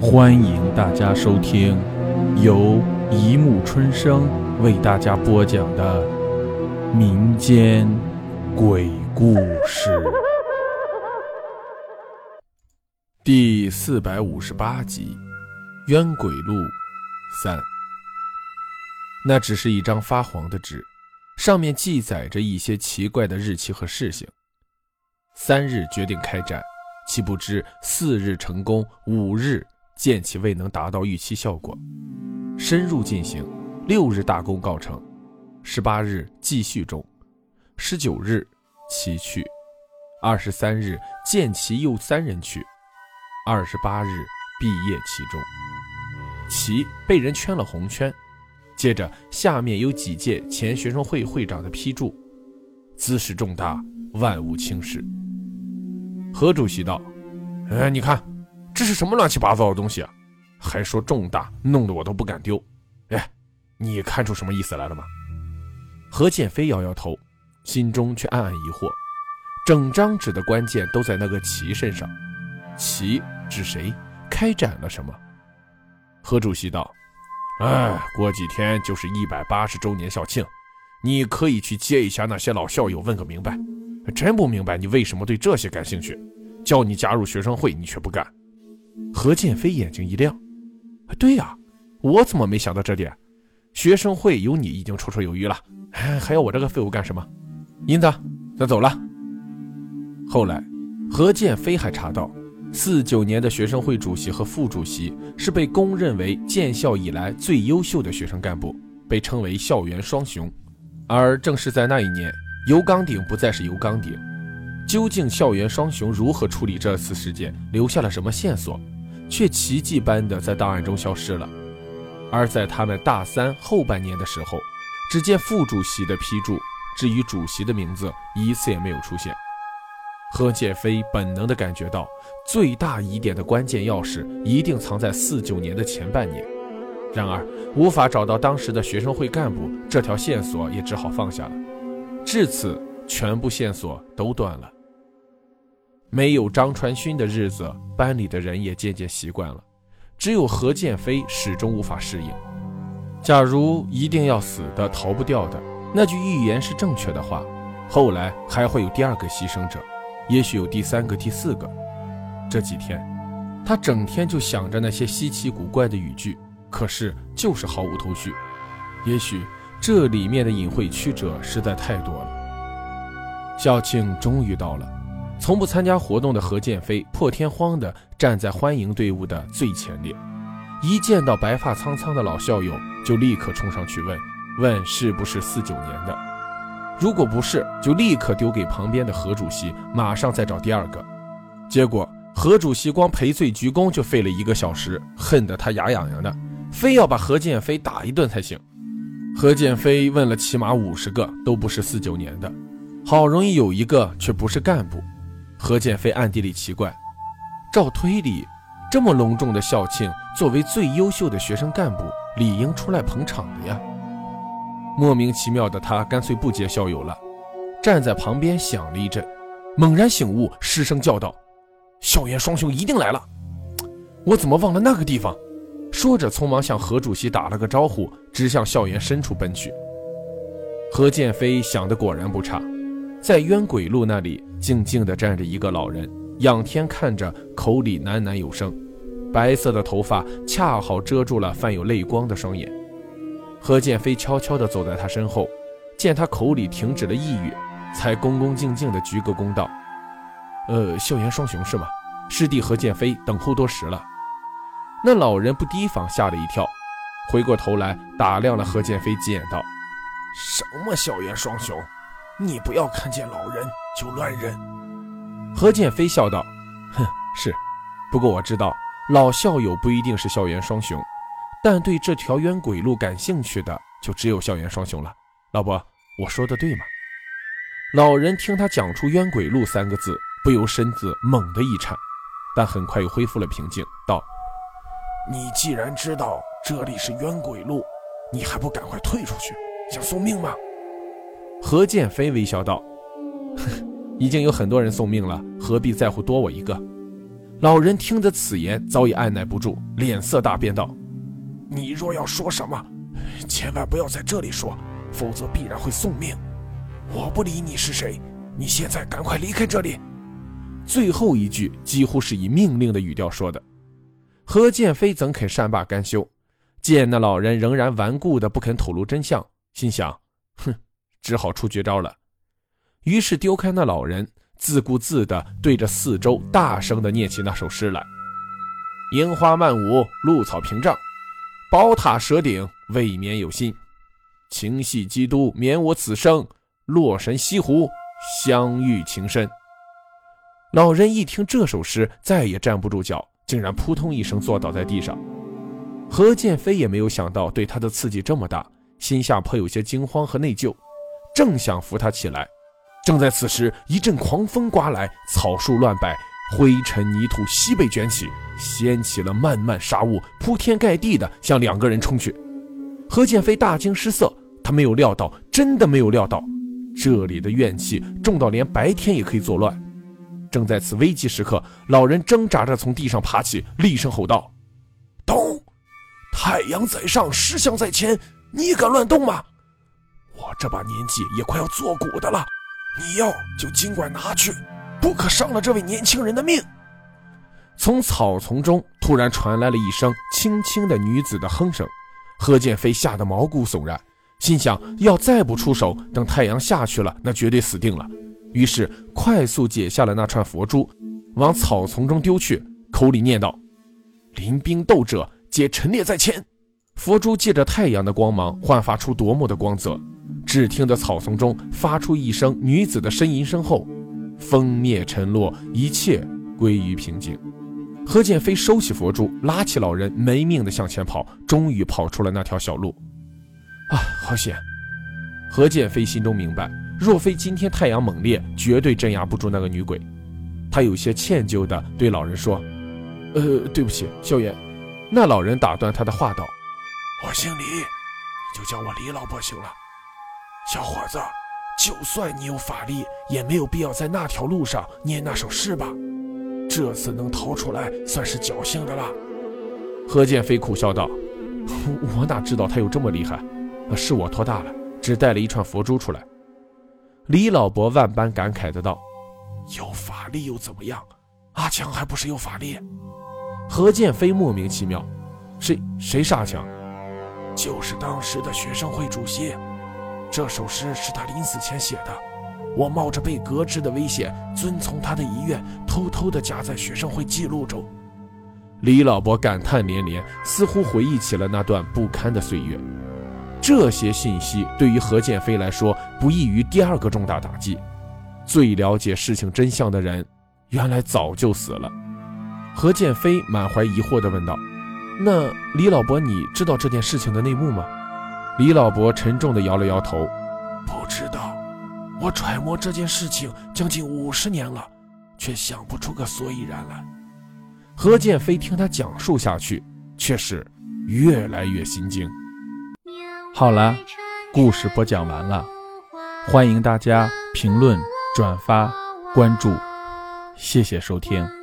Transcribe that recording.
欢迎大家收听由一木春生为大家播讲的民间鬼故事第四百五十八集《冤鬼录三》。那只是一张发黄的纸，上面记载着一些奇怪的日期和事情。三日决定开展，岂不知四日成功，五日。见其未能达到预期效果，深入进行，六日大功告成，十八日继续中，十九日其去，二十三日见其又三人去，二十八日毕业其中，其被人圈了红圈，接着下面有几届前学生会会长的批注，姿势重大，万无轻视。何主席道：“哎，你看。”这是什么乱七八糟的东西啊？还说重大，弄得我都不敢丢。哎，你看出什么意思来了吗？何建飞摇摇头，心中却暗暗疑惑。整张纸的关键都在那个“齐”身上，“齐”指谁？开展了什么？何主席道：“哎，过几天就是一百八十周年校庆，你可以去接一下那些老校友，问个明白。真不明白你为什么对这些感兴趣，叫你加入学生会，你却不干。”何建飞眼睛一亮，对呀，我怎么没想到这点？学生会有你已经绰绰有余了，还要我这个废物干什么？银子，咱走了。后来，何建飞还查到，四九年的学生会主席和副主席是被公认为建校以来最优秀的学生干部，被称为校园双雄。而正是在那一年，油缸顶不再是油缸顶。究竟校园双雄如何处理这次事件，留下了什么线索，却奇迹般的在档案中消失了。而在他们大三后半年的时候，只见副主席的批注，至于主席的名字一次也没有出现。何建飞本能的感觉到，最大疑点的关键钥匙一定藏在四九年的前半年。然而无法找到当时的学生会干部，这条线索也只好放下了。至此，全部线索都断了。没有张传勋的日子，班里的人也渐渐习惯了。只有何建飞始终无法适应。假如一定要死的、逃不掉的，那句预言是正确的话，后来还会有第二个牺牲者，也许有第三个、第四个。这几天，他整天就想着那些稀奇古怪的语句，可是就是毫无头绪。也许这里面的隐晦曲折实在太多了。校庆终于到了。从不参加活动的何建飞破天荒地站在欢迎队伍的最前列，一见到白发苍苍的老校友，就立刻冲上去问：“问是不是四九年的？如果不是，就立刻丢给旁边的何主席，马上再找第二个。”结果何主席光赔罪鞠躬就费了一个小时，恨得他牙痒痒的，非要把何建飞打一顿才行。何建飞问了起码五十个，都不是四九年的，好容易有一个却不是干部。何建飞暗地里奇怪，照推理，这么隆重的校庆，作为最优秀的学生干部，理应出来捧场的呀。莫名其妙的他干脆不接校友了，站在旁边想了一阵，猛然醒悟，失声叫道：“校园双雄一定来了！我怎么忘了那个地方？”说着，匆忙向何主席打了个招呼，直向校园深处奔去。何建飞想的果然不差。在冤鬼路那里，静静地站着一个老人，仰天看着，口里喃喃有声，白色的头发恰好遮住了泛有泪光的双眼。何建飞悄悄地走在他身后，见他口里停止了呓语，才恭恭敬敬地鞠个躬道：“呃，校园双雄是吗？师弟何建飞等候多时了。”那老人不提防，吓了一跳，回过头来打量了何建飞几眼，道：“什么校园双雄？”你不要看见老人就乱认。何建飞笑道：“哼，是。不过我知道老校友不一定是校园双雄，但对这条冤鬼路感兴趣的就只有校园双雄了。老伯，我说的对吗？”老人听他讲出“冤鬼路”三个字，不由身子猛地一颤，但很快又恢复了平静，道：“你既然知道这里是冤鬼路，你还不赶快退出去，想送命吗？”何建飞微笑道：“已经有很多人送命了，何必在乎多我一个？”老人听得此言，早已按耐不住，脸色大变，道：“你若要说什么，千万不要在这里说，否则必然会送命。我不理你是谁，你现在赶快离开这里。”最后一句几乎是以命令的语调说的。何建飞怎肯善罢甘休？见那老人仍然顽固的不肯吐露真相，心想：哼，只好出绝招了。于是丢开那老人，自顾自地对着四周大声地念起那首诗来：“樱花漫舞，露草屏障，宝塔蛇顶，未免有心。情系基督，免我此生。洛神西湖，相遇情深。”老人一听这首诗，再也站不住脚，竟然扑通一声坐倒在地上。何建飞也没有想到对他的刺激这么大，心下颇有些惊慌和内疚，正想扶他起来，正在此时，一阵狂风刮来，草树乱摆，灰尘泥土悉被卷起，掀起了漫漫沙雾，铺天盖地的向两个人冲去。何建飞大惊失色，他没有料到，真的没有料到，这里的怨气重到连白天也可以作乱。正在此危急时刻，老人挣扎着从地上爬起，厉声吼道：“动！太阳在上，石像在前，你敢乱动吗？我这把年纪也快要作古的了，你要就尽管拿去，不可伤了这位年轻人的命。”从草丛中突然传来了一声轻轻的女子的哼声，何建飞吓得毛骨悚然，心想：要再不出手，等太阳下去了，那绝对死定了。于是快速解下了那串佛珠，往草丛中丢去，口里念道：“临兵斗者，皆陈列在前。”佛珠借着太阳的光芒，焕发出夺目的光泽。只听得草丛中发出一声女子的呻吟声后，风灭尘落，一切归于平静。何建飞收起佛珠，拉起老人，没命的向前跑，终于跑出了那条小路。啊，好险！何建飞心中明白。若非今天太阳猛烈，绝对镇压不住那个女鬼。他有些歉疚地对老人说：“呃，对不起，萧炎。”那老人打断他的话道：“我姓李，就叫我李老伯行了。小伙子，就算你有法力，也没有必要在那条路上念那首诗吧？这次能逃出来，算是侥幸的了。”何剑飞苦笑道：“ 我哪知道他有这么厉害？是我托大了，只带了一串佛珠出来。”李老伯万般感慨的道：“有法力又怎么样？阿强还不是有法力？”何剑飞莫名其妙：“谁谁是阿强？就是当时的学生会主席。这首诗是他临死前写的。我冒着被革职的危险，遵从他的遗愿，偷偷的夹在学生会记录中。”李老伯感叹连连，似乎回忆起了那段不堪的岁月。这些信息对于何建飞来说，不异于第二个重大打击。最了解事情真相的人，原来早就死了。何建飞满怀疑惑地问道：“那李老伯，你知道这件事情的内幕吗？”李老伯沉重地摇了摇头：“不知道。我揣摩这件事情将近五十年了，却想不出个所以然来。”何建飞听他讲述下去，却是越来越心惊。好了，故事播讲完了，欢迎大家评论、转发、关注，谢谢收听。